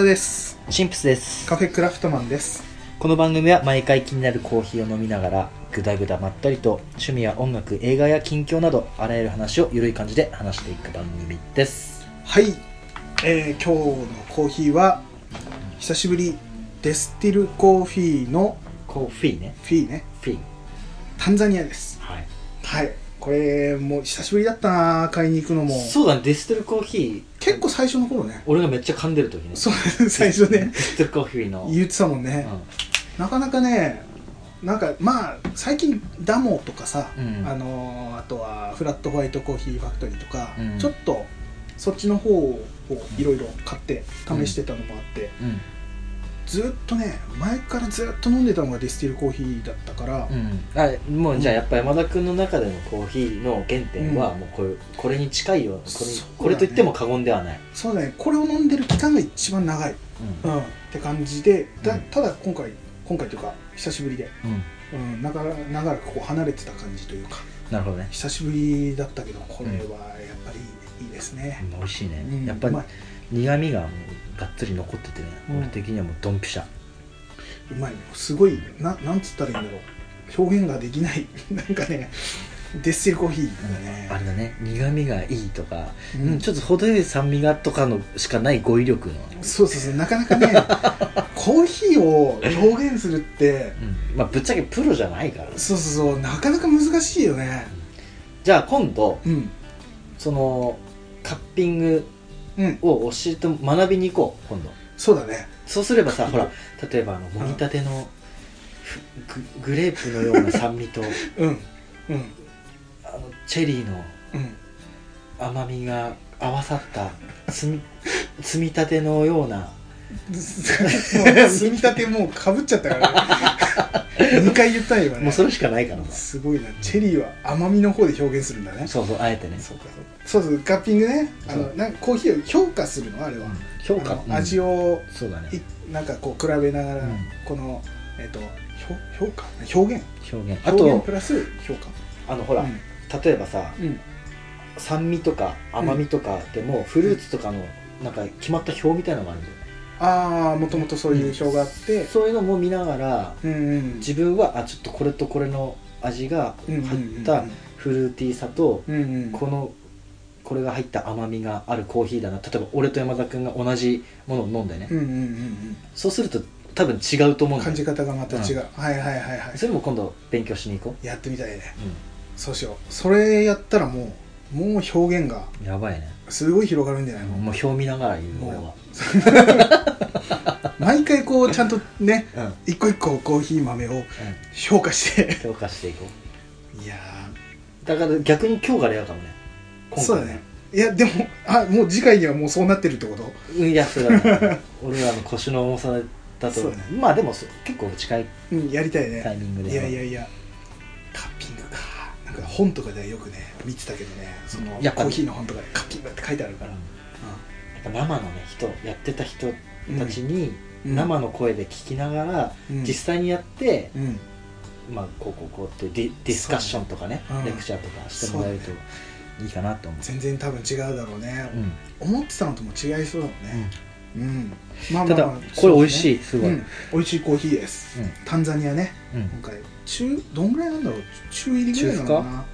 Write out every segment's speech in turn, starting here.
山田です。シンプスです。カフェクラフトマンです。この番組は毎回気になるコーヒーを飲みながらぐだぐだまったりと趣味や音楽映画や近況などあらゆる話をゆるい感じで話していく番組です。はい、えー、今日のコーヒーは久しぶりデスティルコーヒーのコーフィーね。フィーね。フィー。タンザニアです。はい。はいこれもう久しぶりだったな買いに行くのも。そうだねデステルコーヒー。結構最初の頃ね。俺がめっちゃ噛んでる時ね。そう最初ね。デステルコーヒーの。言ってたもんね、なかなかねなんかまあ最近ダモとかさ、うん。あのーあとはフラットホワイトコーヒーファクトリーとか、うん。ちょっとそっちの方をいろいろ買って試してたのもあって、うんうんずっとね前からずっと飲んでたのがディスティルコーヒーだったから、うん、あもうじゃあやっぱ山田君の中でのコーヒーの原点はうん。もうこれこれに近いよこれ,、そうだね。これと言っても過言ではない、そうだね。これを飲んでる期間が一番長い、うん。うん、って感じでだうん。ただ今回今回というか久しぶりで、うん。うん、長ら長らくこう離れてた感じというかなるほどね、久しぶりだったけどこれはやっぱりいいですね、美味しいね、うん。やっぱり苦味がもうがっつり残っててね、うん。俺的にはもうドンピシャ。うまいね。すごいななんつったらいいんだろう。表現ができない。なんかねデッセルコーヒーだね、あれだね。苦味がいいとか、うん。うんちょっと程よい酸味がとかのしかない語彙力の、そうそうそう。なかなかね コーヒーを表現するってうん。まあぶっちゃけプロじゃないから。そうそうそう。なかなか難しいよね。じゃあ今度うん。そのカッピングうんを教えて学びに行こう今度。そうだね。そうすればさほらグ例えばあのもぎたてのふググレープのような酸味と うん。うん。あのチェリーのうん。甘みが合わさった積み 積み立てのような。積み立てもうかぶっちゃったからね2回言ったんよね。もうそれしかないからさ。すごいな。チェリーは甘みの方で表現するんだね。そうそうあえてね。そうかそうそうそうカッピングね。あのなんかコーヒーを評価するのあれは、評価。あの味をそうだね。いなんかこう比べながら、うん。このえっ、と評評価？表現？表現。あと表現プラス評価。あのほら、うん。例えばさうん。酸味とか甘みとかでも、フルーツとかのなんか決まった表みたいなのがあるんだよねああもともとそういう表があって。そういうのも見ながらうんうん自分はあちょっとこれとこれの味が入ったフルーティーさと、うんうん。このこれが入った甘みがあるコーヒーだな。例えば俺と山田君が同じものを飲んでね、うんうんうんそうすると多分違うと思ううんん感じ方がまた違う、はいはいはいはい。それも今度勉強しに行こやってみたいね。う、そうしよう。それやったらもうもう表現が。うん、やばいねすごい広がるんじゃないの、もう表見ながら言うもう俺は。毎回こうちゃんとねうん、うん、一個一個コーヒー豆を評価して。強化していこいやうだから逆に今日からやるかもね。今回そうだね。いやでもあもう次回にはもうそうなってるってこと？うんいやそれはね。俺らの腰の重さだと、ね。まあでもそ結構近いうんやりたいね。タイミングで。いやいやいや。カッピング。かなんか本とかではよくね見てたけどねそのやっぱコーヒーの本とかでカッピングって書いてあるから、やっぱ生のね人やってた人たちにうん。生の声で聞きながら、うん。実際にやって、うん。まあこうこうこうってディディスカッションとかねレクチャーとかしてもらえるといいかなと思う。全然多分違うだろうね。う、ん。思ってたのとも違いそうだもんね。うん、まあただこれ美味しいすごい、うん、美味しいコーヒーです、うん。タンザニアねうん。今回中どんぐらいなんだろう？中入りぐらいなのかな？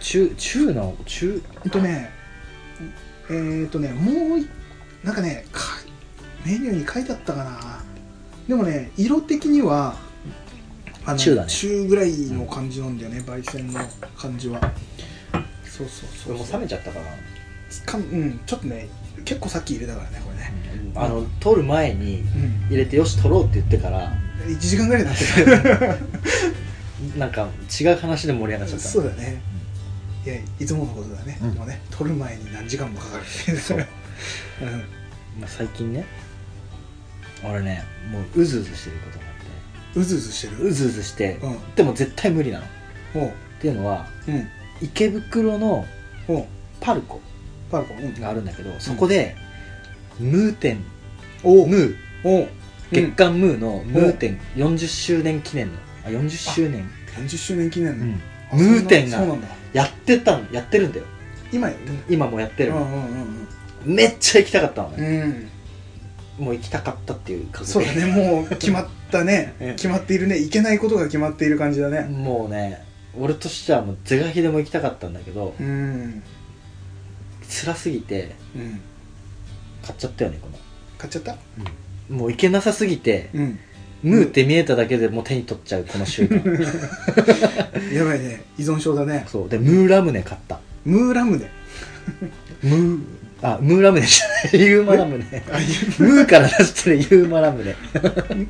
中中の？中？ほんとねえー、とねもういなんかねかメニューに書いてあったかな？でもね色的にはあの中だね。中ぐらいの感じなんだよね、焙煎の感じは。そうそうこそう。れもう冷めちゃったかな、かんうんちょっとね結構さっき入れたからねこれね。あの取る前にうん。入れてよし取ろうって言ってから。1時間ぐらいになってたなんか違う話で盛り上がっちゃった。そうだね。いやいつものことだね、うん。でもね取る前に何時間もかかるう。ん。まあ、最近ね俺ねもううずうずしてることがあっうずうずしてる？てうずうずして、うん。でも絶対無理なの。っおうていうのはうん。池袋のおう。パルコパルコ。うん。があるんだけどそこで、ムー店おう。ムー。おう。月刊ムーのムー店40周年記念の。あ40周年？40周年記念の、ムー店がそうなんだ。やってたんやってるんだよ。今やってんだ今もやってる。うんうんうんめっちゃ行きたかったのね、うん。もう行きたかったっていう感じそうだねもう決まったね。うん。決まっているね。いけないことが決まっている感じだね。もうね俺としてはもう是が非でも行きたかったんだけどうん。辛すぎてうん。買っちゃったよねこ買っちゃった？の、もう行けなさすぎて、うんムーって見えただけでもう手に取っちゃうこの習慣 やばいね。依存症だね。そう。でムーラムネ買った。ムーラムネ。ムーあムーラムネじゃない。ユーマラムネ。あムーから出してるユーマラムネ。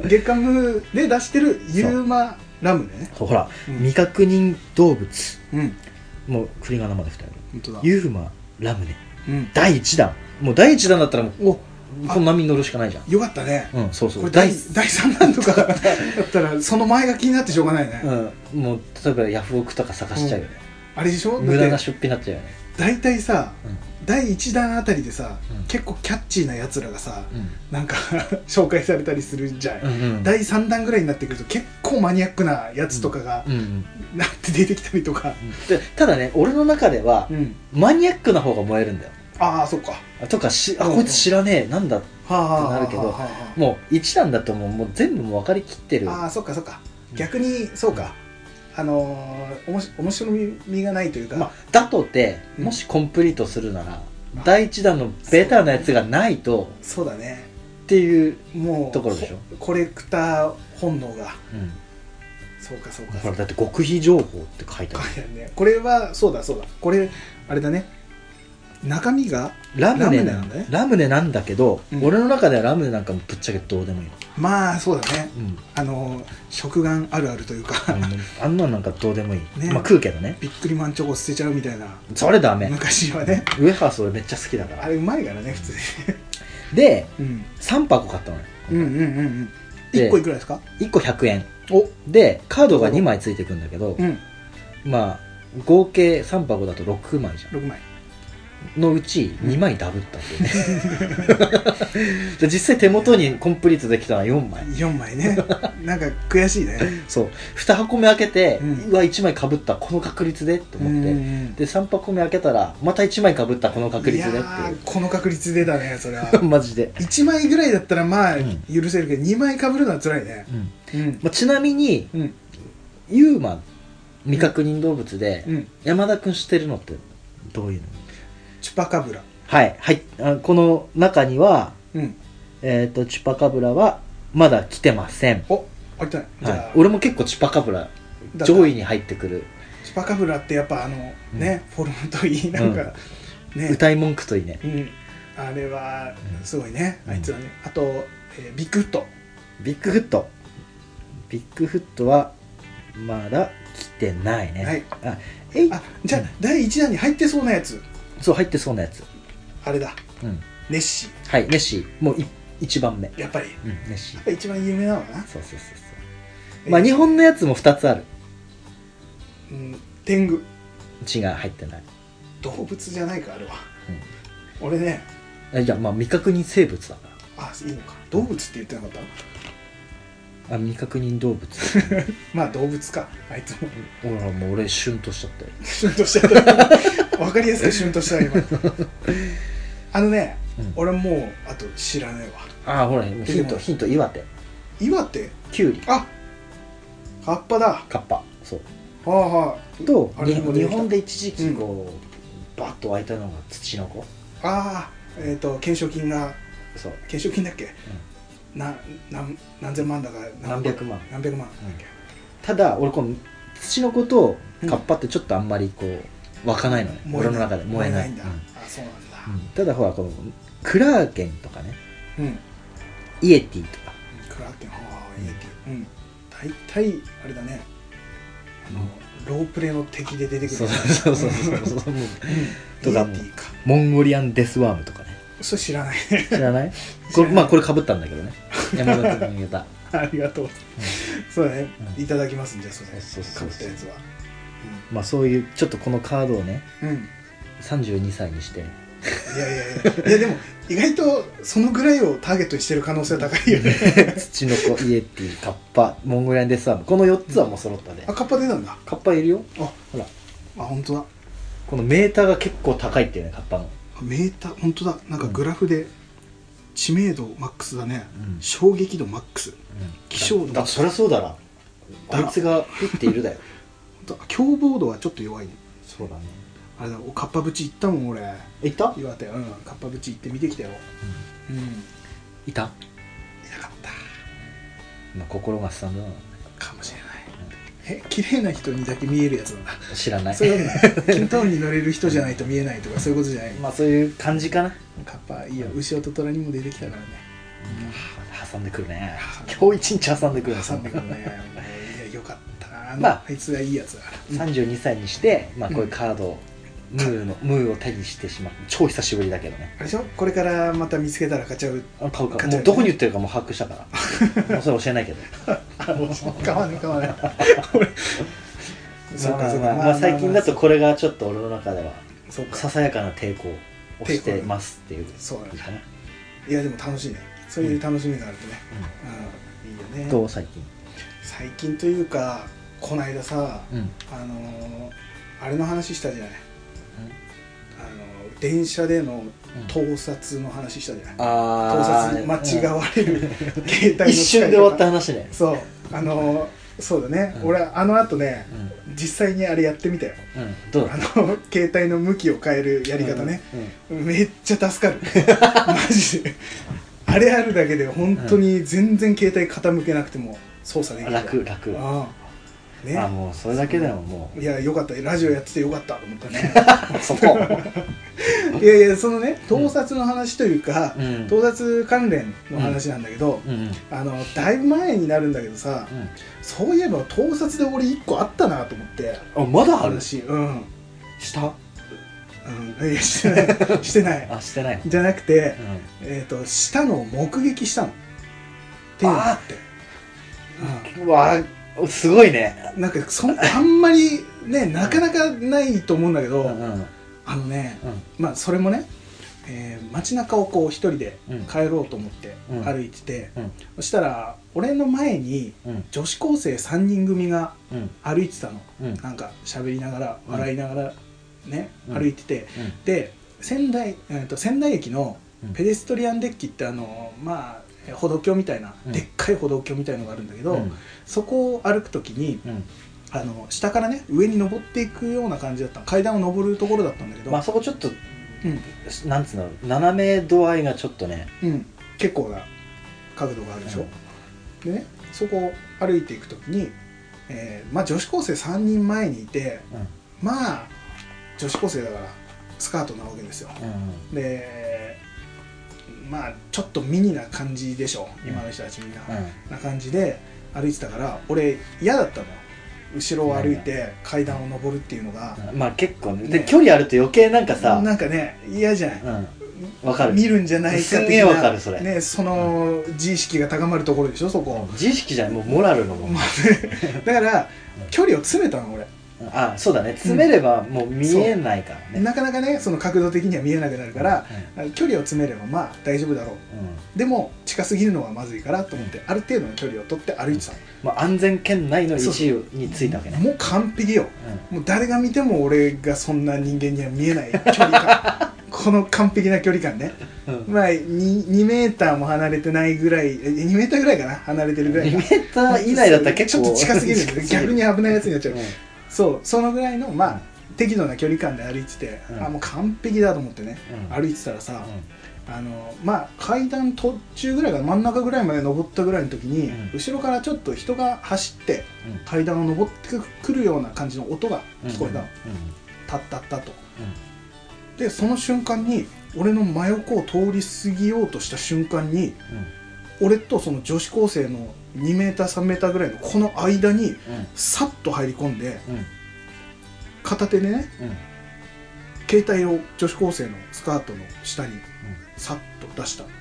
月刊ムーで出してるユーマラムネ？ねそうほら、うん。未確認動物。うん。もう振り仮名まで2人。本当だ。ユーマラムネ。うん。第1弾。もう第1弾だったらもうおこの波に乗るしかないじゃん。よかったね。うんそうそう。これ第第第3弾とかだったらその前が気になってしょうがないね。うんもう例えばヤフオクとか探しちゃうよね、あれでしょ？無駄な出費になっちゃうよね。大体さうん。第1弾あたりでさうん。結構キャッチーなやつらがさうなんか 紹介されたりするじゃん。んうん第3弾ぐらいになってくると結構マニアックなやつとかがうんうんなって出てきたりとか。でただね俺の中ではうん。マニアックな方が燃えるんだよああそっか。とかしあうん。こいつ知らねえなんだはあはあはあなるけどもう一弾だともうもう全部もう分かりきってる。ああそっかそっか。逆にそうか。あのー、おもし面白みがないというか、まあ、だとてうん。もしコンプリートするなら、第一弾のベターなやつがないとそうだね。っていう、もうところでしょ？ココレクター本能が。うん、そうかそうか。ほらだって極秘情報って書いてある。書いてあるね。これはそうだそうだ。これあれだね中身がラムネなラムネなんんだね。ラムネなんだけど、うん。俺の中ではラムネなんかもぶっちゃけどうでもいいの、まあそうだね。うん。あのー食玩あるあるというか。あんなんなんかどうでもいい、ね。まあ食うけどね。ビックリマンチョコ捨てちゃうみたいな。それダメ。昔はね。ウエハース俺めっちゃ好きだから。あれうまいからね普通でにうん。3箱買ったのよ、うんうんうんうん。で1個いくらですか？1個100円。お。でカードが2枚ついてくんだけど、うん。まあ合計3箱だと6枚じゃん。6枚のうち2枚ダブったんだよね。で実際手元にコンプリートできたのは4枚。4枚ね。なんか悔しいね。そう。2箱目開けて、ううんわ1枚かぶったこの確率でって思って、うんで3箱目開けたらまた1枚かぶったこの確率でっていやーこの確率でだねそれは。マジで、1枚ぐらいだったらまあうん。許せるけど2枚かぶるのは辛いね。うん。うん。まあ、ちなみにうん。ユーマ未確認動物で、うん。山田君知ってるのってどういうの？チュパカブラ。はい。はい。あこの中にはうん。えっ、とチュパカブラはまだ来てません、おあいたねじゃあ、はい、俺も結構チュパカブラだ上位に入ってくる。チュパカブラってやっぱあのね、フォルムといいなんか、ね。歌い文句といいね。うん。あれはうん。すごいね、うん。あいつはね。あと、えービッグフット。ビッグフット。ビッグフットはまだ来てないね、はい。あえい。あじゃあ、第1弾に入ってそうなやつそう入ってそうなやつ。あれだ。うん。ネッシはいネッシー。もうい一番目。ーやっぱり。やうんネッシー。っぱ一番有名なのかな、そうそうそうそう。まあ日本のやつも2つある。うん、天狗。血が入ってない。動物じゃないかあれは、俺ね。えじゃあまあ未確認生物だかあいいのか。動物って言ってなかった？らあ未確認動物。まあ動物か。あいつも。ほらもう俺シュンとしちゃったよ。シュンとしちゃった。わかりやすくシュンとした今。あのね、うん。俺もうあと知らないわ。ああほらヒントヒント岩手。岩手？キュウリ。あカッパだ。カッパ。そう。はあはとあれにも出てきた。日本で一時期こう、バッと湧いたのが土の子。あああえっ、と懸賞金がそう。懸賞金だっけ、な何何千万だか何百万。何百万、ただ俺このツチノコとカッパってちょっとあんまりこう湧かないのね、燃えない。俺の中で。燃えない。んだ、うん。あそうなんだ。うんただほらこのクラーケンとかね。うん、イエティとか。クラーケンはあイエティ。うん。大体あれだね。あの、ロープレの敵で出てくるそうそうそうそうそう。とかイエティか。モンゴリアンデスワームとかねそれ知らない。ね 知らない。まあこれかぶったんだけどね。山田君が言った。ありがとう、そうだね、うん。いただきますんじゃあそれ。そうそうそう買ったやつは。まあそういうちょっとこのカードをねうん、うん、い32歳にして。やいやいや。いやでも意外とそのぐらいをターゲットにしてる可能性は高いよね。土の子イエティカッパモンゴリアンデスワーム。この4つはもう揃ったで、あカッパ出たんだ。カッパいるよ。あ。ほら。あ本当だ。このメーターが結構高いっていうねカッパのメーター本当だ。なんかグラフで知名度マックスだね、うん。衝撃度マックス。希少度だそりゃそうだろあいつがピッているだよ。ほんと凶暴度はちょっと弱いね。そうだね。あれだおかっぱぶち行ったもん俺。いた？岩手。うん。かっぱぶち行って見てきたよ。うん。いいた、なかった。まあ、心がすさんだな。かもしれないえ綺麗な人にだけ見えるやつなんだ。知らない。そういうことキントーンに乗れる人じゃないと見えないとかそういうことじゃない。まあそういう感じかな、カッパいいよ。牛尾と虎にも出てきたからね。挟んでくるね。今日一日挟んでくるね。挟んでくるね。いやよかったな。まああいつがいいやつだから。32歳にして、まあ、こういうカードを、ムーのムーを手にしてしまう。超久しぶりだけどね。あれでしょ？これからまた見つけたら買っちゃう？あ買うか。買っちゃうもうどこに売ってるかもう把握したから。もうそれ教えないけど。買わない買わない俺そう まあかそうか。まあまあ最近だとこれがちょっと俺の中ではそうか。ささやかな抵抗をしてますっていう。そうだね。感じかな、いやでも楽しいね。そういう楽しみがあるとね、うん、いいよね。どう最近？最近というかこの間さうん。あのーあれの話したじゃない？あの電車での盗撮の話したじゃない、盗あ撮に間違うわれる携帯の一瞬で終わった話ね。方そう。あのーそうだね、うん。俺あの後ねうん。実際にあれやってみたよ。うん。どうだあの携帯の向きを変えるやり方ね、うん。めっちゃ助かる。マジで。あれあるだけで本当に全然携帯傾けなくても操作できる。わ楽楽。ああね。あもうそれだけでももいやよかった。ラジオやっててよかった。と思ったね。う そこ。いやいやそのね盗撮の話というか、うん。盗撮関連の話なんだけど、うん。うんあのだいぶ前になるんだけどさ、そういえば盗撮で俺1個あったなと思って。あまだある？話。うん、した？うん、いやしてない。してない。あしてない。じゃなくて、うえっ、としたのを目撃したの。っていうのがあって。んうわすごいね。うん、なんかそんあんまりねなかなかないと思うんだけど、うんうん。あのねうん。まあそれもね、えー街中をこう一人でうん。帰ろうと思ってうん。歩いてて、うん。そしたら俺の前にうん。女子高生3人組がうん。歩いてたの。うん。なんか喋りながらうん。笑いながらね、うん。歩いてて。で仙台、えー、と仙台駅のうん。ペデストリアンデッキってあのまあ歩道橋みたいな、うん。でっかい歩道橋みたいのがあるんだけど、うん。そこを歩く時にうん。あの下からね上に登っていくような感じだったの。階段を登るところだったんだけど、まあそこちょっとうん。なんつうの斜め度合いがちょっとねうん、結構な角度があるでしょ、でねそこを歩いていく時に、えーまあ、女子高生3人前にいてうん。まあ女子高生だからスカートなわけですよ。うん。でまあちょっとミニな感じでしょう。ん今の人たちみんな、うん。な感じで歩いてたから俺嫌だったのよ。後ろを歩いて階段を登るっていうのが、まあ結構ね。ね。で距離あると余計なんかさなんかね嫌じゃない、うん。わかる。見るんじゃないか的すんげえわかなるそれ。ね、その自意識が高まるところでしょそこ、自意識じゃない。もうモラルのもん。だから距離を詰めたの俺あそうだね。詰めればもう見えないからね。なかなかねその角度的には見えなくなるから、うん。距離を詰めればまあ大丈夫だろう。うん。でも近すぎるのはまずいからと思って、ある程度の距離を取って歩いてた。の、まあ安全圏内の位置についたわけね。もう完璧よ。もう誰が見ても俺がそんな人間には見えない距離感。この完璧な距離感ね。うん。うんまあ 2, 2メーターも離れてないぐらいえ2メーターぐらいかな？離れてるぐらい2かメーター以内だったら結構ちょっと近すぎるんだよ 逆に危ないやつになっちゃう、うんそうそのぐらいのまあ適度な距離感で歩いてて、うん。あもう完璧だと思ってね、うん。歩いてたらさ、あのまあ階段途中ぐらいから真ん中ぐらいまで登ったぐらいの時に、うん。後ろからちょっと人が走って階段を登ってくるような感じの音が聞こえたの、タッタッタと。でその瞬間に俺の真横を通り過ぎようとした瞬間に俺とその女子高生の2メーター3メーターぐらいのこの間にさっと入り込んで片手でね携帯を女子高生のスカートの下にさっと出したのよ。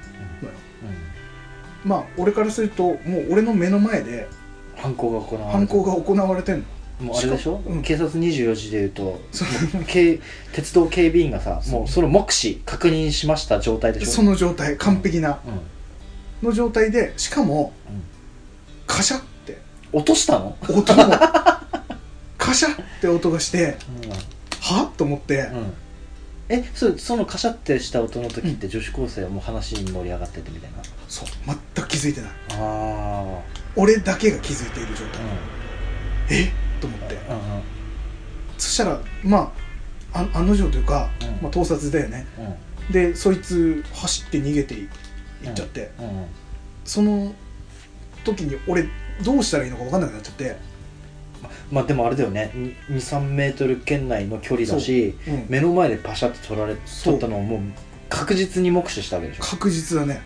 まあ俺からするともう俺の目の前で犯行が行われ犯行が行われてんの。もうあれでしょ？うん。警察24時でいうとそ警 鉄道警備員がさもうその目視確認しました状態でしょ？その状態完璧な。うん。の状態でしかもうんカシャって。落としたの？音もカシャって音がしてはっと思って。うん。えそそのカシャってした音の時って女子高生はもう話に盛り上がっててみたいな？そう。全く気づいてない。あ俺だけが気づいている状あ態、えと思って。うんうん。そしたらまああ案の定というか、うん。まあ、盗撮だよね。うん。でそいつ走って逃げていいっちゃって、うんうん。その時に俺どうしたらいいのか分かんなくなっちゃって、まあでもあれだよね。23メートル圏内の距離だしう。ん。目の前でパシャって取られ取ったのをもう確実に目視したわけでしょ。確実だね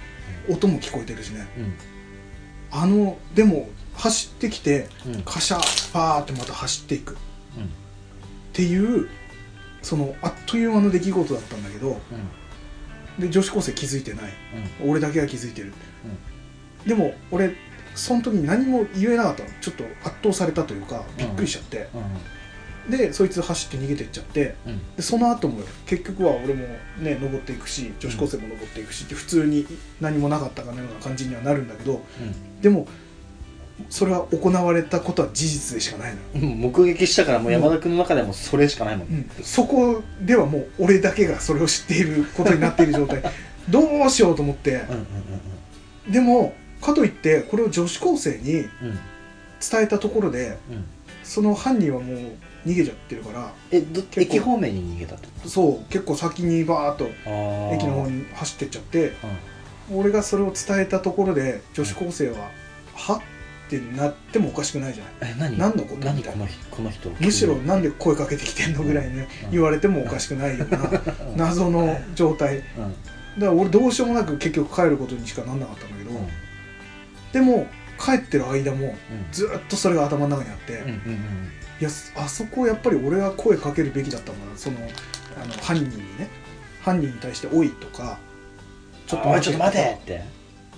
音も聞こえてるしね。うん。あのでも走ってきてうん。カシャパーってまた走っていく。っうん。ていうそのあっという間の出来事だったんだけどで女子高生気づいてない。俺だけが気づいてる、でも俺その時に何も言えなかったの。ちょっと圧倒されたというかびっくりしちゃって、うん。うん。でそいつ走って逃げてっちゃってうん。でその後も結局は俺もね登っていくし女子高生も登っていくしって普通に何もなかったかのような感じにはなるんだけどでもそれは行われたことは事実でしかないの目撃したからもう山田君の中でもそれしかないもんね。そこではもう俺だけがそれを知っていることになっている状態。どうしようと思って。うんうんうん。でもかといってこれを女子高生にうん。うん伝えたところでうん。その犯人はもう逃げちゃってるからえど駅方面に逃げたってこそう結構先にバーッと駅の方に走ってっちゃってうん。俺がそれを伝えたところで女子高生は「は?」っ？てなってもおかしくないじゃない？え何？何のこと？何この人この人むしろなんで声かけてきてんのぐらいねうん。言われてもおかしくないような うん。謎の状態。だうん。から俺どうしようもなく結局帰ることにしかなんなかったんだけどうんでも帰ってる間もうん。ずっとそれが頭の中にあってうんうんいやあそこやっぱり俺が声かけるべきだったんだな。そのあの犯人にね。犯人に対して「おい」とか「ちょっと待て。ちょっと待てって。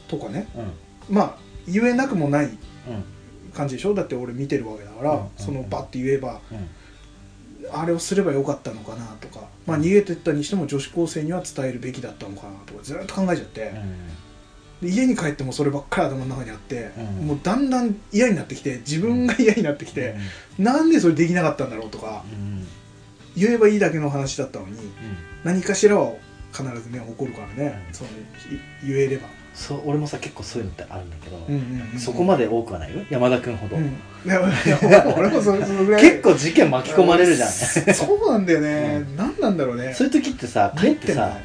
とかね。うん。まあ言えなくもないうん。感じでしょ？だって俺見てるわけだから、うんそのバッて言えばうん。あれをすればよかったのかなとか、まあ、逃げてったにしても女子高生には伝えるべきだったのかなとかずっと考えちゃって、で家に帰ってもそればっかり頭の中にあって、うん。もうだんだん嫌になってきて自分が嫌になってきて、なんでそれできなかったんだろうとかうん。うん言えばいいだけの話だったのにうん。何かしらは必ずね起こるからね、うん。そ言えれば、そう俺もさ結構そういうのってあるんだけどうんうんうんそこまで多くはないよ。山田君ほど。うん、俺もそそのぐらい。結構事件巻き込まれるじゃん。そうなんだよね、う何なんだろうね。そういう時ってさ帰ってさ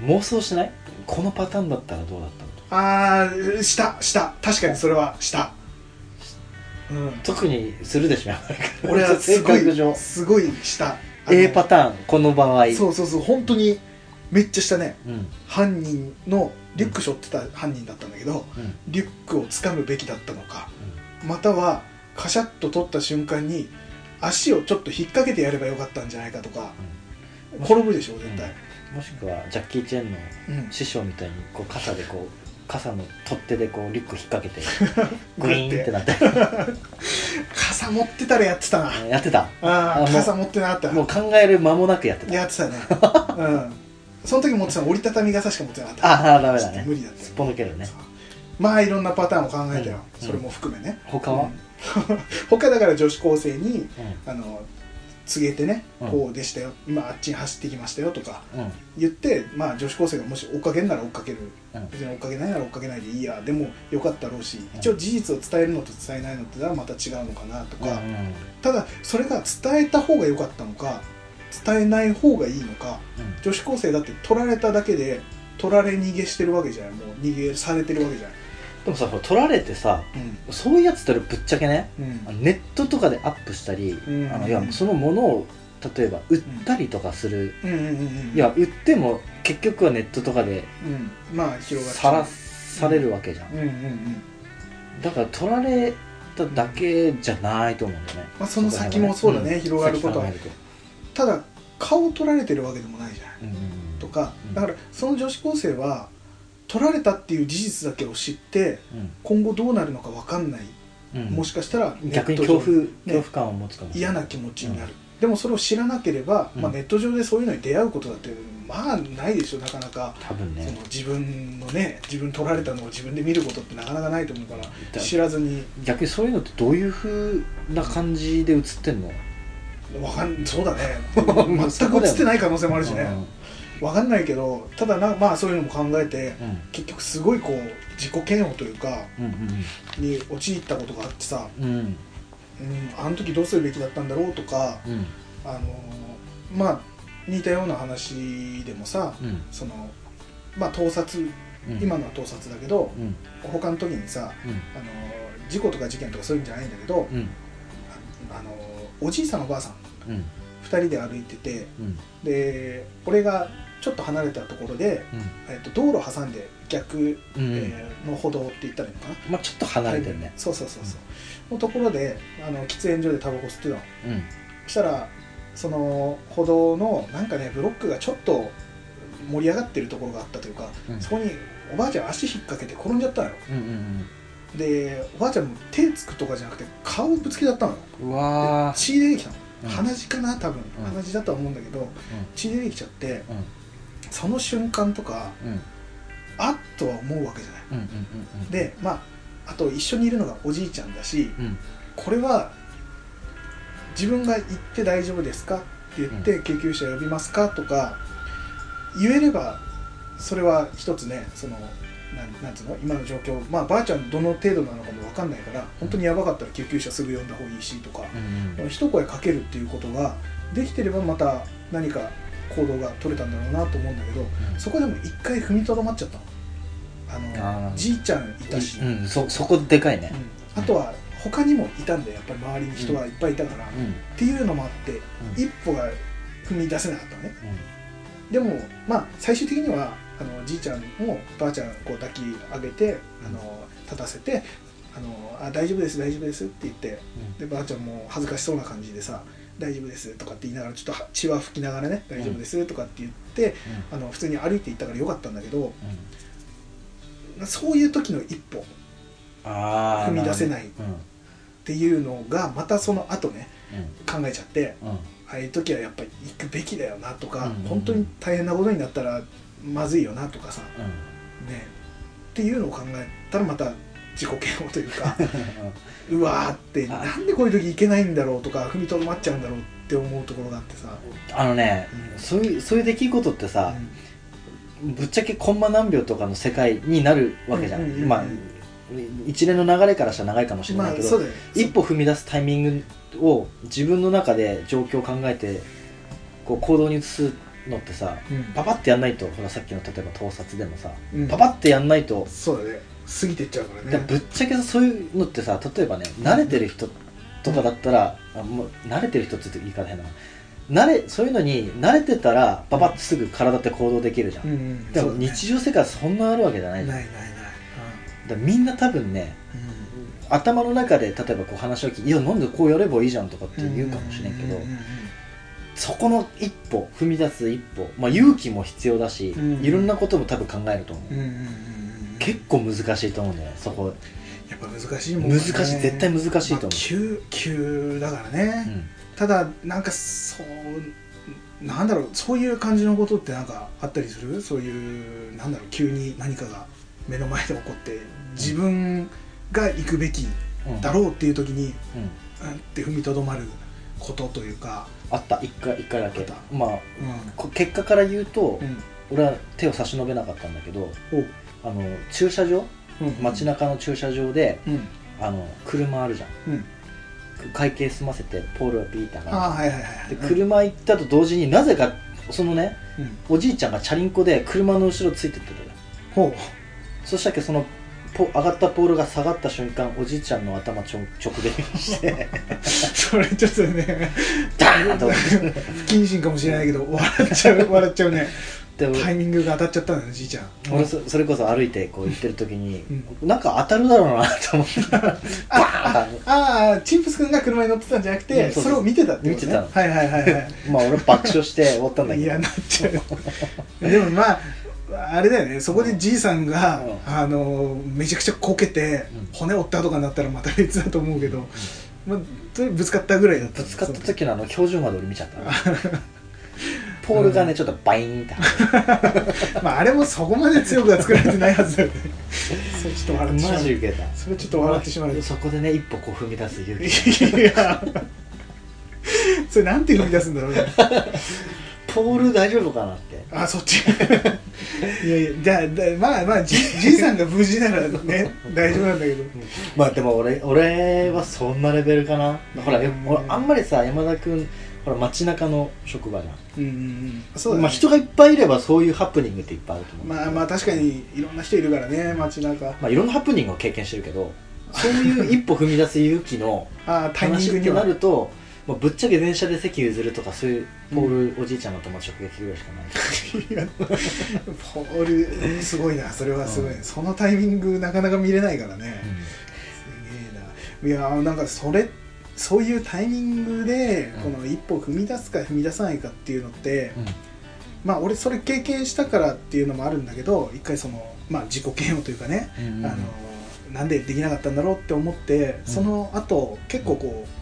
うん。妄想しない？このパターンだったらどうだったの？とああしたした。確かにそれはした、うん、特にするでしょ俺はす性ご格上。いすごいした。A パターンこの場合。そうそうそう本当にめっちゃしたね。うん。犯人のリュック背負ってた犯人だったんだけどうん。リュックを掴むべきだったのかまたはカシャッと取った瞬間に足をちょっと引っ掛けてやればよかったんじゃないかとかうん。転ぶでしょ絶対。もしくはジャッキー・チェンのうん。師匠みたいにこう傘でこう傘の取っ手でこうリュック引っ掛けて グイーンってなって。傘持ってたらやってたな。やってた。ああ傘持ってなかった。もう考える間もなくやってた。やってたね。うん。その時持ってたの折りたたみ傘しか持ってなかった。ああダメだね。無理だった。すっぽ抜けるね。まあいろんなパターンを考えたよ、うん。それも含めね。他は？うん。他だから女子高生にうあの告げてね、うん。こうでしたよ今あっちに走ってきましたよとかんうん。言ってまあ女子高生がもし追っかけんなら追っかける。うん。別に追っかけないなら追っかけないでいいや。でもよかったろうしん。一応事実を伝えるのと伝えないのってのはまた違うのかなとか、うんただそれが伝えた方が良かったのか伝えない方がいいのか女子高生だって取られただけで取られ逃げしてるわけじゃないもう逃げされてるわけじゃないでもさ取られてさうん。そういうやつってぶっちゃけねうん。ネットとかでアップしたり、うん。あのいやそのものを例えば売ったりとかする、いや売っても結局はネットとかでうん。まあ広がっちさらされるわけじゃん、だから取られただけじゃないと思うんだよね、まあその先もそうだね。ん。広がることは。ただ顔取られてるわけでもないじゃないとかうん。だからその女子高生は取られたっていう事実だけを知ってうん。今後どうなるのか分かんない、うん。もしかしたら逆に恐怖、恐怖感を持つかもしれない。嫌な気持ちになる、でもそれを知らなければ、うん。まあ、ネット上でそういうのに出会うことだってまあないでしょなかなか、多分ね。その自分のね自分取られたのを自分で見ることってなかなかないと思うからだ知らずに。逆にそういうのってどういうふうな感じで映ってんの？わかんそうだね。全く映ってない可能性もあるしねうんわかんないけどただなまあそういうのも考えてうん。結局すごいこう自己嫌悪というかうんに陥ったことがあってさ、うん。うんうん、あの時どうするべきだったんだろうとかうん。あのまあ似たような話でもさうん。そのまあ盗撮うん。今のは盗撮だけどうん。他の時にさうん。あの事故とか事件とかそういうんじゃないんだけどうん。あのおじいさんおばあさんうん。2人で歩いててうん。で俺がちょっと離れたところで、えっと道路挟んで逆、えーの歩道って言ったらいいのかな？まあちょっと離れてるね。そうそうそうそう、のところであの喫煙所でタバコ吸ってたの。うん。そしたらその歩道のなんかねブロックがちょっと盛り上がってるところがあったというか、うん。そこにおばあちゃん足引っ掛けて転んじゃったのよ。うんうんでおばあちゃんも手つくとかじゃなくて顔ぶつけちゃったのよ。うわー。血出てきたの、うん。鼻血かな？多分、うん。鼻血だとは思うんだけど血出てきちゃってうんその瞬間とかうん。あっとは思うわけじゃない。うんうんうんでまああと一緒にいるのがおじいちゃんだしうん。これは自分が行って大丈夫ですかって言って救急車呼びますかとか言えればそれは一つねそのなんなんつうの？今の状況まあばあちゃんどの程度なのかも分かんないから本当にやばかったら救急車すぐ呼んだ方がいいしとかうんうん一声かけるっていうことができてればまた何か行動が取れたんだろうなと思うんだけどそこでも一回踏みとどまっちゃったの。あのじいちゃんいたし、うんそそこでかいね。うん。あとは他にもいたんでやっぱり周りに人がいっぱいいたから、っうん。ていうのもあって一歩が踏み出せなかったのね。でもまあ最終的にはあのじいちゃんもばあちゃんこう抱き上げてあの立たせてあのあ「大丈夫です大丈夫です」って言ってでばあちゃんも恥ずかしそうな感じでさ「大丈夫です」とかって言いながらちょっと血は拭きながらね「大丈夫です」とかって言ってあの普通に歩いていったからよかったんだけどそういう時の一歩踏み出せないうん。っていうのがまたその後ね考えちゃってうん。ああいう時はやっぱり行くべきだよなとか、うん。うんうん本当に大変なことになったらまずいよなとかさね。っていうのを考えたらまた自己嫌悪というか うわーってあなんでこういう時行けないんだろうとか踏みとどまっちゃうんだろうって思うところがあってさ、あのねうん。そういうそういう出来事ってさうん。ぶっちゃけコンマ何秒とかの世界になるわけじゃうんうんうんうん。んまあ一連の流れからしたら長いかもしれまないけどあそうだよ。一歩踏み出すタイミングを自分の中で状況を考えてこう行動に移すのってさうん。パパってやんないとほらさっきの例えば盗撮でもさうん。パパってやんないとそうだね。過ぎてっちゃうからね。でぶっちゃけそういうのってさ例えばね慣れてる人とかだったら、あもう慣れてる人って言って言い方変だな。慣れそういうのに慣れてたらパパってすぐ体って行動できるじゃん、うんうん。でも日常生活そんなあるわけじゃないじゃん。ないないない。だみんな多分ねうん。頭の中で例えばこう話を聞いて「いやなんでこうやればいいじゃん」とかって言うかもしれんけど、うううんそこの一歩踏み出す一歩、まあ、勇気も必要だし、うん。いろんなことも多分考えると思う、結構難しいと思うんだよねそこ、やっぱ難しいもんね。難しい絶対難しいと思う。まあ急急だからね、うん。ただなんかそうなんだろうそういう感じのことってなんかあったりする？そういうなんだろう急に何かが目の前で起こって自分が行くべきうんだろうっていう時にうん。うん。って踏みとどまることというかあった。一回一回だけまあうん。こ結果から言うと、うん。俺は手を差し伸べなかったんだけどあの駐車場？うん。街中の駐車場でうん。あの車あるじゃん。うん。会計済ませてポールがピーって上がはいはいはいで車行ったと同時になぜかそのねうん。おじいちゃんがチャリンコで車の後ろついてってたほそしたっけそのポ上がったポールが下がった瞬間おじいちゃんの頭ちょ直撃して。う それちょっとねダーンと。不謹慎かもしれないけど笑っちゃう笑っちゃうね。でタイミングが当たっちゃったんだよねじいちゃん。俺そそれこそ歩いてこう行ってる時に、うなんか当たるだろうなと思って。バーンああチンプス君が車に乗ってたんじゃなくてうんそれを見てたってことね。見てたの。はいはいはいはい まあ俺爆笑して終わったんだけど。嫌になっちゃう。でもまああれだよね。そこでじいさんが、うん。あのめちゃくちゃこけて、うん。骨折ったとかになったらまた別だと思うけど、まあ、とぶつかったぐらいだった。ぶつかった時のあの表情まで俺見ちゃった。ポールがねちょっとバイーンって。まああれもそこまで強くは作られてないはずだよね。そ れちょっと笑ってしまう。マジウケた。それちょっと笑ってしまう。そこでね一歩こう踏み出す勇気。いや。それなんて踏み出すんだろうねポール大丈夫かなって。あそっち。いやいやじゃあだまあまあじじいさんが無事ならね 大丈夫なんだけど。まあでも俺俺はそんなレベルかな。ほら俺あんまりさ山田君ほら街中の職場じゃん。うんうんうん。そうだ、ね。まあ、人がいっぱいいればそういうハプニングっていっぱいあると思う。まあまあ確かにいろんな人いるからね街中。まあ、いろんなハプニングを経験してるけどそういう一歩踏み出す勇気の ああタイミン話ってなると、まあ、ぶっちゃけ電車で席譲るとかそういうポールおじいちゃんの友達直撃ぐらいしかない、いやポールすごいな。それはすごい、そのタイミングなかなか見れないからね、すげえな。いやなんかそれそういうタイミングでうん。この一歩踏み出すか踏み出さないかっていうのって、うん。まあ俺それ経験したからっていうのもあるんだけど一回そのまあ自己嫌悪というかね、うん。あのなんでできなかったんだろうって思って、うん。その後結構こう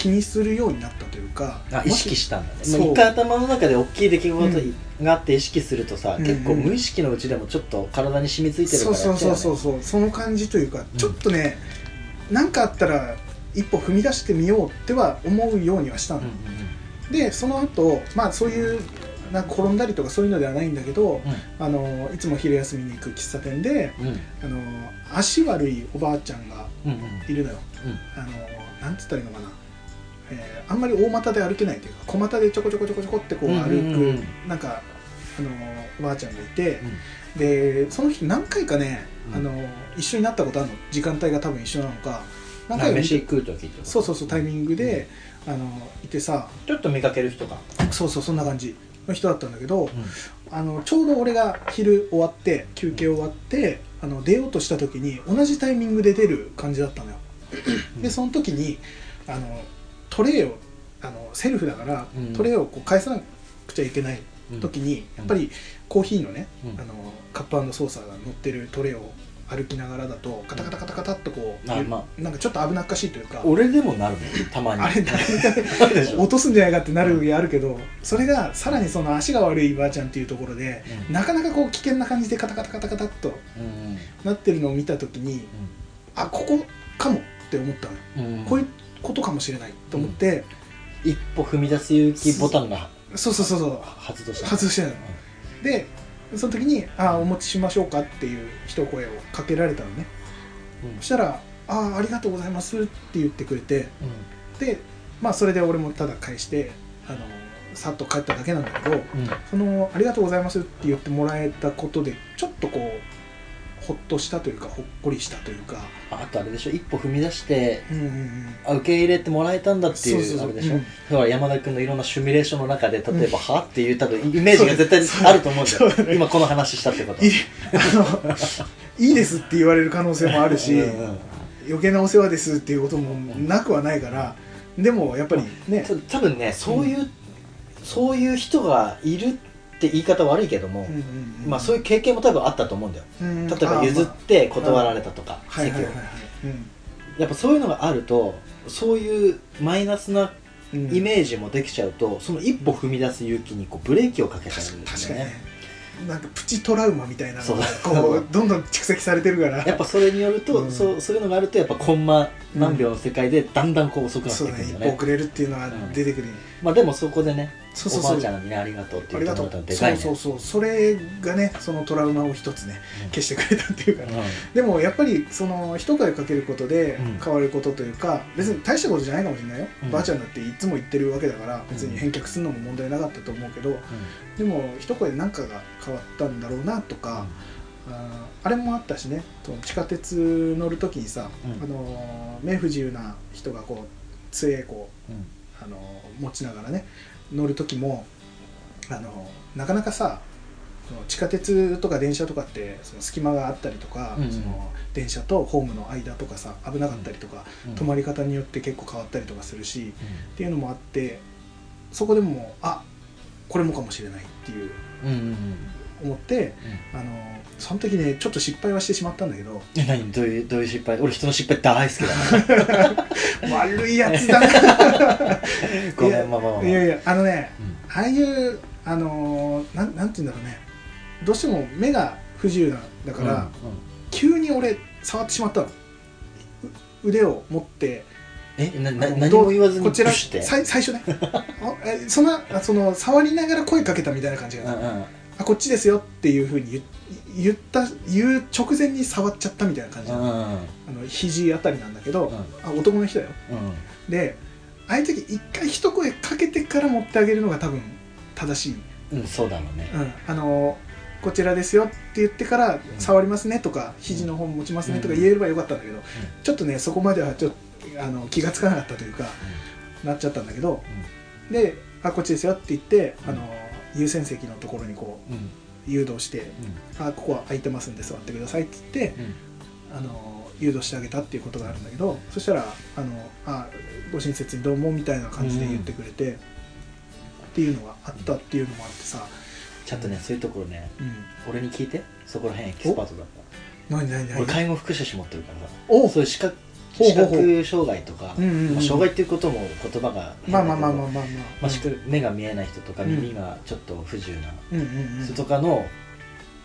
気にするようになったというかあ意識ししたんだね。そう。まあ一回頭の中で大きい出来事うんがあって意識するとさ、うん結構無意識のうちでもちょっと体に染みついてるそうからそうそううそう。そうその感じというか、うん。ちょっとね何かあったら一歩踏み出してみようっては思うようにはしたの、んうんでその後まあそういうなんか転んだりとかそういうのではないんだけど、あのいつも昼休みに行く喫茶店でうん。うんあの足悪いおばあちゃんがうんうん。いるのよ。あのなんつったらいいのかな、えーあんまり大股で歩けないというか小股でちょこちょこちょこちょこってこう歩く、うんうん。うんなんかあのおばあちゃんがいて、でその人何回かね、うん。あの一緒になったことあるの。時間帯が多分一緒なのかうん、何回飯食う時とそうそうそうタイミングで、あのいてさちょっと見かける人が、そうそうそんな感じの人だったんだけど、うん。あのちょうど俺が昼終わって休憩終わってあの出ようとした時に同じタイミングで出る感じだったのよ。でその時にあのトレイをあのセルフだから、うん。トレイをこう返さなくちゃいけない時に、やっぱりコーヒーのね、うん。あのカップソーサーが乗ってるトレイを歩きながらだとカタカタカタカタっとこう、あまなんかちょっと危なっかしいというか俺でもなるのたまに。あれ 落とすんじゃないかってなる時あるけどそれがさらにその足が悪いばあちゃんっていうところで、うん。なかなかこう危険な感じでカタカタカタカタっとうん。なってるのを見た時にあここかもって思ったのよ、うん。こういうことかもしれないと思って、一歩踏み出す勇気ボタンがそうそうそうそう。発動した。外してないの。でその時に「あお持ちしましょうか」っていう一声をかけられたのね。そしたら「あありがとうございます」って言ってくれてでまあそれで俺もただ返してあのさっと帰っただけなんだけどうんうん。その「ありがとうございます」って言ってもらえたことでちょっとこうほっとしたというかほっこりしたというか、あとあれでしょ一歩踏み出してうんうんうん、あ受け入れてもらえたんだっていそうあれでしょ。うん。だから山田君のいろんなシミュレーションの中で例えば「は?」っていう多分イメージが絶対あると思うんだよ。ね。今この話したってこといいあのいいですって言われる可能性もあるし、うんうん余計なお世話ですっていうこともなくはないからでもやっぱりね、た多分ねそういう、そういう人がいるって言い方悪いけども、うんうんうん。まあそういう経験も多分あったと思うんだよ。うん例えば譲って断られたとか、席をやっぱそういうのがあるとそういうマイナスなうんうんイメージもできちゃうと、その一歩踏み出す勇気にこうブレーキをかけちゃうんですよね。なんかプチトラウマみたいなのがこうどんどん蓄積されてるから。やっぱそれによると、うん。そうそういうのがあるとやっぱコンマ何秒の世界でだんだんこう遅くなってそいうくんだよね。だね。一歩遅れるっていうのは出てくる、まあでもそこでねそうそうそう。おばあちゃんがとうってありがとう。言ってもらったのでかいね。そうそうそう。それがねそのトラウマを一つねうん。消してくれたっていうか、うん。でもやっぱりその一声かけることでうん。変わることというか、別に大したことじゃないかもしれないよ、うん。ばあちゃんだっていつも言ってるわけだから別に返却するのも問題なかったと思うけど、でも一声で何かが変わったんだろうなとか、あーあれもあったしね地下鉄乗る時にさ、うん。あのー目不自由な人がこう杖こう、うん。あのー持ちながらね乗る時も、あのーなかなかさその地下鉄とか電車とかってその隙間があったりとか、うんうん。その電車とホームの間とかさ危なかったりとか、うん止まり方によって結構変わったりとかするし、っていうのもあってそこでもあこれもかもしれないっていううんうんうんうん思って、あのその時ねちょっと失敗はしてしまったんだけど。え何？どういうどういう失敗？俺人の失敗大好きだ 悪いやつだな。ごめんまあまあまあいやいやあのねうん。ああいうあのなんなんて言うんだろうね。どうしても目が不自由なだから、うんうん。急に俺触ってしまったの。う腕を持って。えなな何も言わずにこちらプシュって？さい最初ね。あえそのあその触りながら声かけたみたいな感じが、うんうんあこっちですよっていうふうに言言った言う直前に触っちゃったみたいな感じなの,、うん。うんあの肘あたりなんだけど、うん。あ男の人だよ。うん。でああいう時一回一声かけてから持ってあげるのが多分正しい、うんそうだろうね。うん、あのこちらですよって言ってから触りますねとか、肘の方持ちますねとか言えればよかったんだけど、ちょっとねそこまではちょっとあの気がつかなかったというか、なっちゃったんだけどで「あこっちですよ」って言って、あの優先席のところにこうんうん。う誘導して「あここは空いてますんで座ってください」って言ってうん。あの誘導してあげたっていうことがあるんだけどそしたら「あのあご親切にどうも」みたいな感じで言ってくれて、っていうのがあったっていうのもあってさ、ちゃんとねそういうところねうん、俺に聞いて。そこら辺エキスパートだった。何何何俺介護福祉士持ってるからさ。おそういう視覚視覚障害とか、まあ、障害っていうことも言葉が変まあまあまあまあまあ。まあ、目が見えない人とかうん。耳がちょっと不自由な。人とかの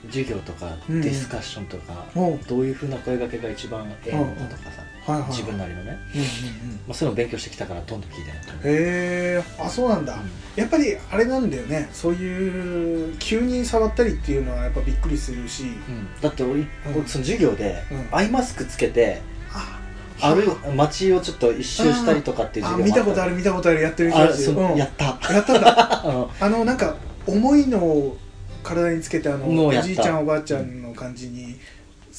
授業とかディスカッションとか、どういうふうな声掛けが一番ええのかとかさ、自分なりのね、まあ、そういうのを勉強してきたからどんどん聞いてね、へえ。あそうなんだ、やっぱりあれなんだよね。そういう急に触ったりっていうのはやっぱびっくりするし。うん。だって俺,、その授業で、うん。アイマスクつけてあ歩い街をちょっと一周したりとかっていうあ授業見たことある見たことあるやってる人あたち。そううん。やった。やったんだ。あのなんか重いのを体につけてあのおじいちゃんおばあちゃんの感じに。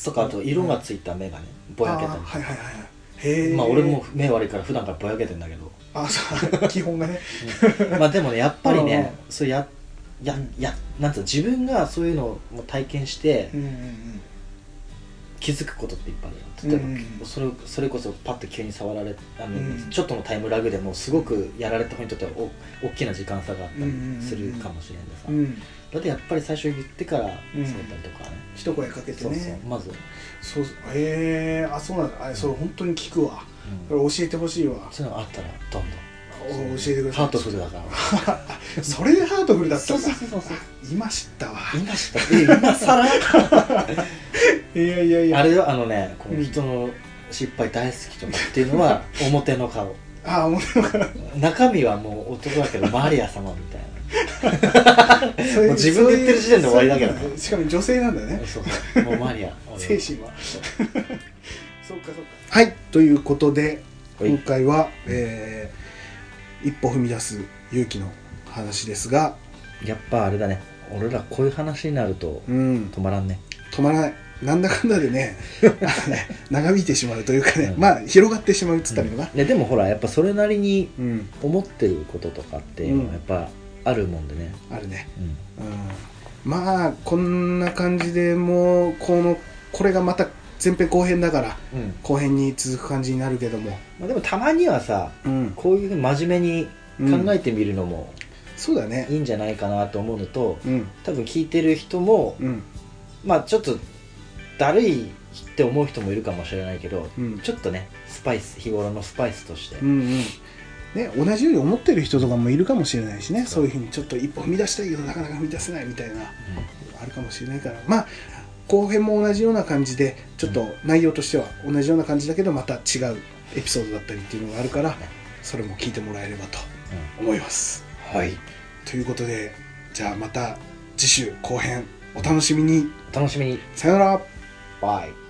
とかあと色がついた目がねぼやけたり。はいはいはいはい。へえまあ俺も目悪いから普段からぼやけてんだけど。あそう。基本がね。まあでもねやっぱりねうそうややうんやなんつうの自分がそういうのを体験してうんうんうん。気づくことっていっぱいある。よ例えば、うんうんそれそれこそパッと急に触られあの、うん。ちょっとのタイムラグでもすごくやられた方にとってはお大きな時間差があったりするかもしれんでさ、うん。だってやっぱり最初言ってからうん。触ったりとかね、一声かけてそうそうねまず、そうそうへえあそうなんだ。あそれ本当に聞くわ。うん。教えてほしいわ。そういうのがあったらどんどん。お教えてくださいハートフルだから。それでハートフルだったんだ。そうそうそうそう。今知ったわ。今知った。え今更？いやいやいや。あれよあのねこううん。人の失敗大好きとかっていうのは 表の顔。あ思ったのかな中身はもう男だけどマリア様みたいそういうもう自分で言ってる時点で終わりだけどね。しかも女性なんだね。なそうそうもうマリア精神は。そうかそうか。はいということではい。今回は、えー一歩踏み出す勇気の話ですがやっぱあれだね。俺らこういう話になるとうん。止まらんね。止まらない。なんだかんだでね 長引いてしまうというかね、うん。まあ広がってしまうっつったらいいのかででもほらやっぱそれなりにうん、思ってることとかっていうのはやっぱあるもんでね、あるね。うん。うん。まあこんな感じでもうこのこれがまた前編後編だからうん。後編に続く感じになるけども、まあ、でもたまにはさうん、こういうふうに真面目に考えてみるのもそうだね。いいんじゃないかなと思うのとうん。多分聞いてる人もうん。まあちょっとだるいって思う人もいるかもしれないけどうん。ちょっとねスパイス日頃のスパイスとして、うんうん。ね、同じように思ってる人とかもいるかもしれないしね。そういうふうにちょっと一歩踏み出したいけどなかなか踏み出せないみたいなあるかもしれないから。まあ後編も同じような感じでちょっと内容としては同じような感じだけどまた違うエピソードだったりっていうのがあるからそれも聞いてもらえればと思います。うんはい。ということでじゃあまた次週後編お楽しみに。お楽しみに。さよなら。バイ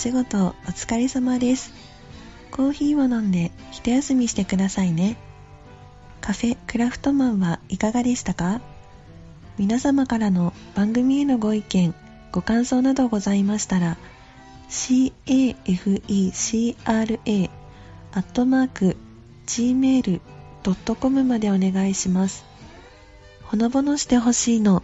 仕事お疲れ様です。コーヒーを飲んで一休みしてくださいね。カフェクラフトマンはいかがでしたか？皆様からの番組へのご意見、ご感想などございましたら、cafecra アットマーク gmail.com までお願いします。ほのぼのしてほしいの